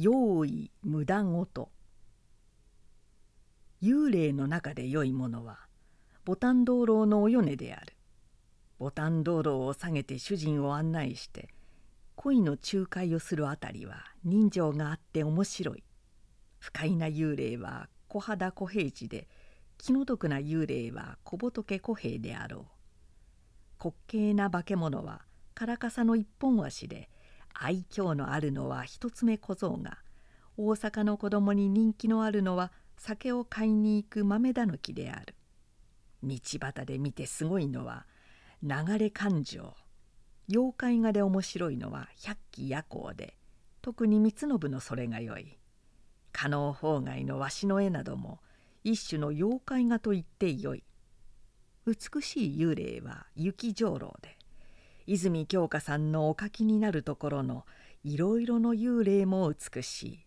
用意無駄ごと。幽霊の中で良いものはボタン道路のお米である。ボタン道路を下げて主人を案内して恋の仲介をするあたりは人情があって面白い。不快な幽霊は小肌小平次で気の毒な幽霊は小仏小平であろう。滑稽な化け物はからかさの一本足で愛嬌のあるのは一つ目小僧が大阪の子供に人気のあるのは酒を買いに行く豆狸である。道端で見てすごいのは流れ感情妖怪画で面白いのは百鬼夜行で。特に光信のそれがよい。加納法外のわしの絵なども一種の妖怪画と言ってよい。美しい幽霊は雪上楼で。泉鏡花さんのお書きになるところのいろいろの幽霊も美しい。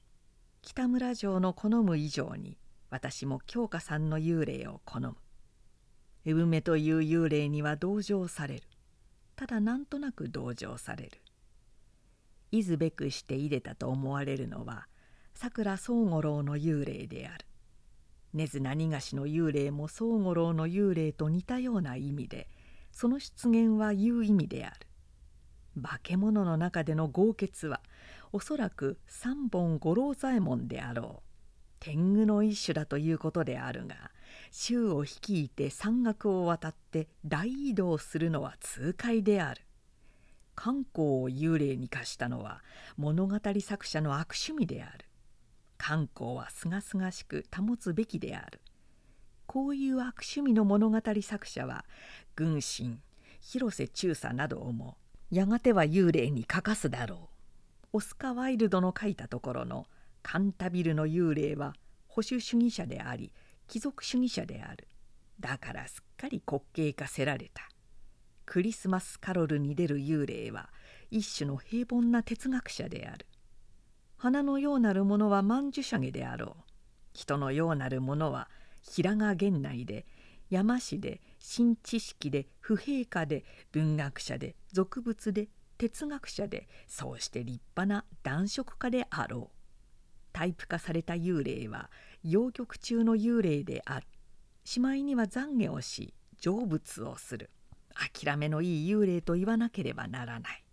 北村城の好む以上に私も鏡花さんの幽霊を好む。産めという幽霊には同情される。ただなんとなく同情される。いずべくして入れたと思われるのはさくら宗五郎の幽霊である。根津何がしの幽霊も宗五郎の幽霊と似たような意味でその出現はいう意味である。化け物の中での豪傑はおそらく三本五郎左衛門であろう。天狗の一種だということであるが州を率いて山岳を渡って大移動するのは痛快である。観光を幽霊に化したのは物語作者の悪趣味である。観光はすがすがしく保つべきである。こういう悪趣味の物語作者は軍神広瀬中佐などをも。やがては幽霊に書かすだろう。オスカ・ワイルドの書いたところのカンタビルの幽霊は保守主義者であり貴族主義者である。だからすっかり滑稽化せられたクリスマスカロルに出る幽霊は一種の平凡な哲学者である。花のようなるものは曼殊沙華であろう。人のようなるものは平賀源内で山師で新知識で不平価で文学者で俗物で哲学者でそうして立派な男色家であろう。タイプ化された幽霊は陽極中の幽霊であるしまいには懺悔をし成仏をする。諦めのいい幽霊と言わなければならない。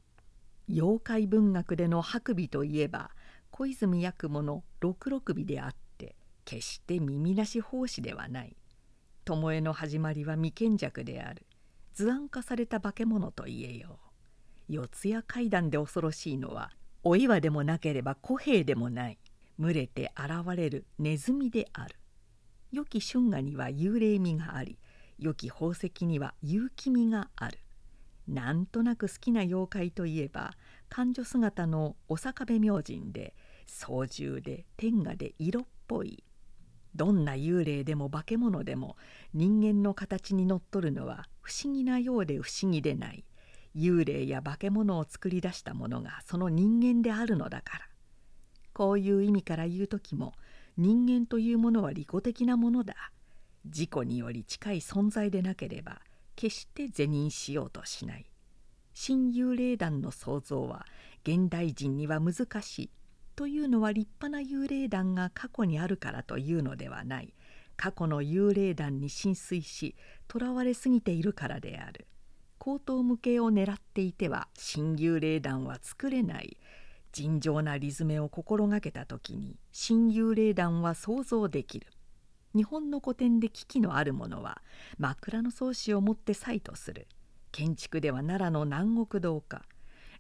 妖怪文学での白尾といえば小泉八雲の六六尾であって決して耳なし奉仕ではない。巴の始まりは未見弱である。図案化された化け物と言えよう。四谷階段で恐ろしいのはお岩でもなければ小兵でもない。群れて現れるネズミである。良き春画には幽霊味があり良き宝石には勇気味がある。なんとなく好きな妖怪といえば勘女姿のお坂部明神で操縦で天下で色っぽい。どんな幽霊でも化け物でも人間の形にのっとるのは不思議なようで不思議でない。幽霊や化け物を作り出したものがその人間であるのだから。こういう意味から言う時も人間というものは利己的なものだ。自己により近い存在でなければ決して是認しようとしない。新幽霊団の創造は現代人には難しい。というのは立派な幽霊団が過去にあるからというのではない。過去の幽霊団に浸水しとらわれすぎているからである。高等無形を狙っていては新幽霊団は作れない。尋常なリズメを心がけた時に新幽霊団は想像できる。日本の古典で危機のあるものは枕草子をもって祭とする。建築では奈良の南国堂か。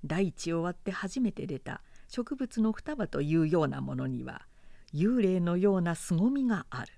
大地を割って初めて出た。植物の双葉というようなものには幽霊のような凄みがある。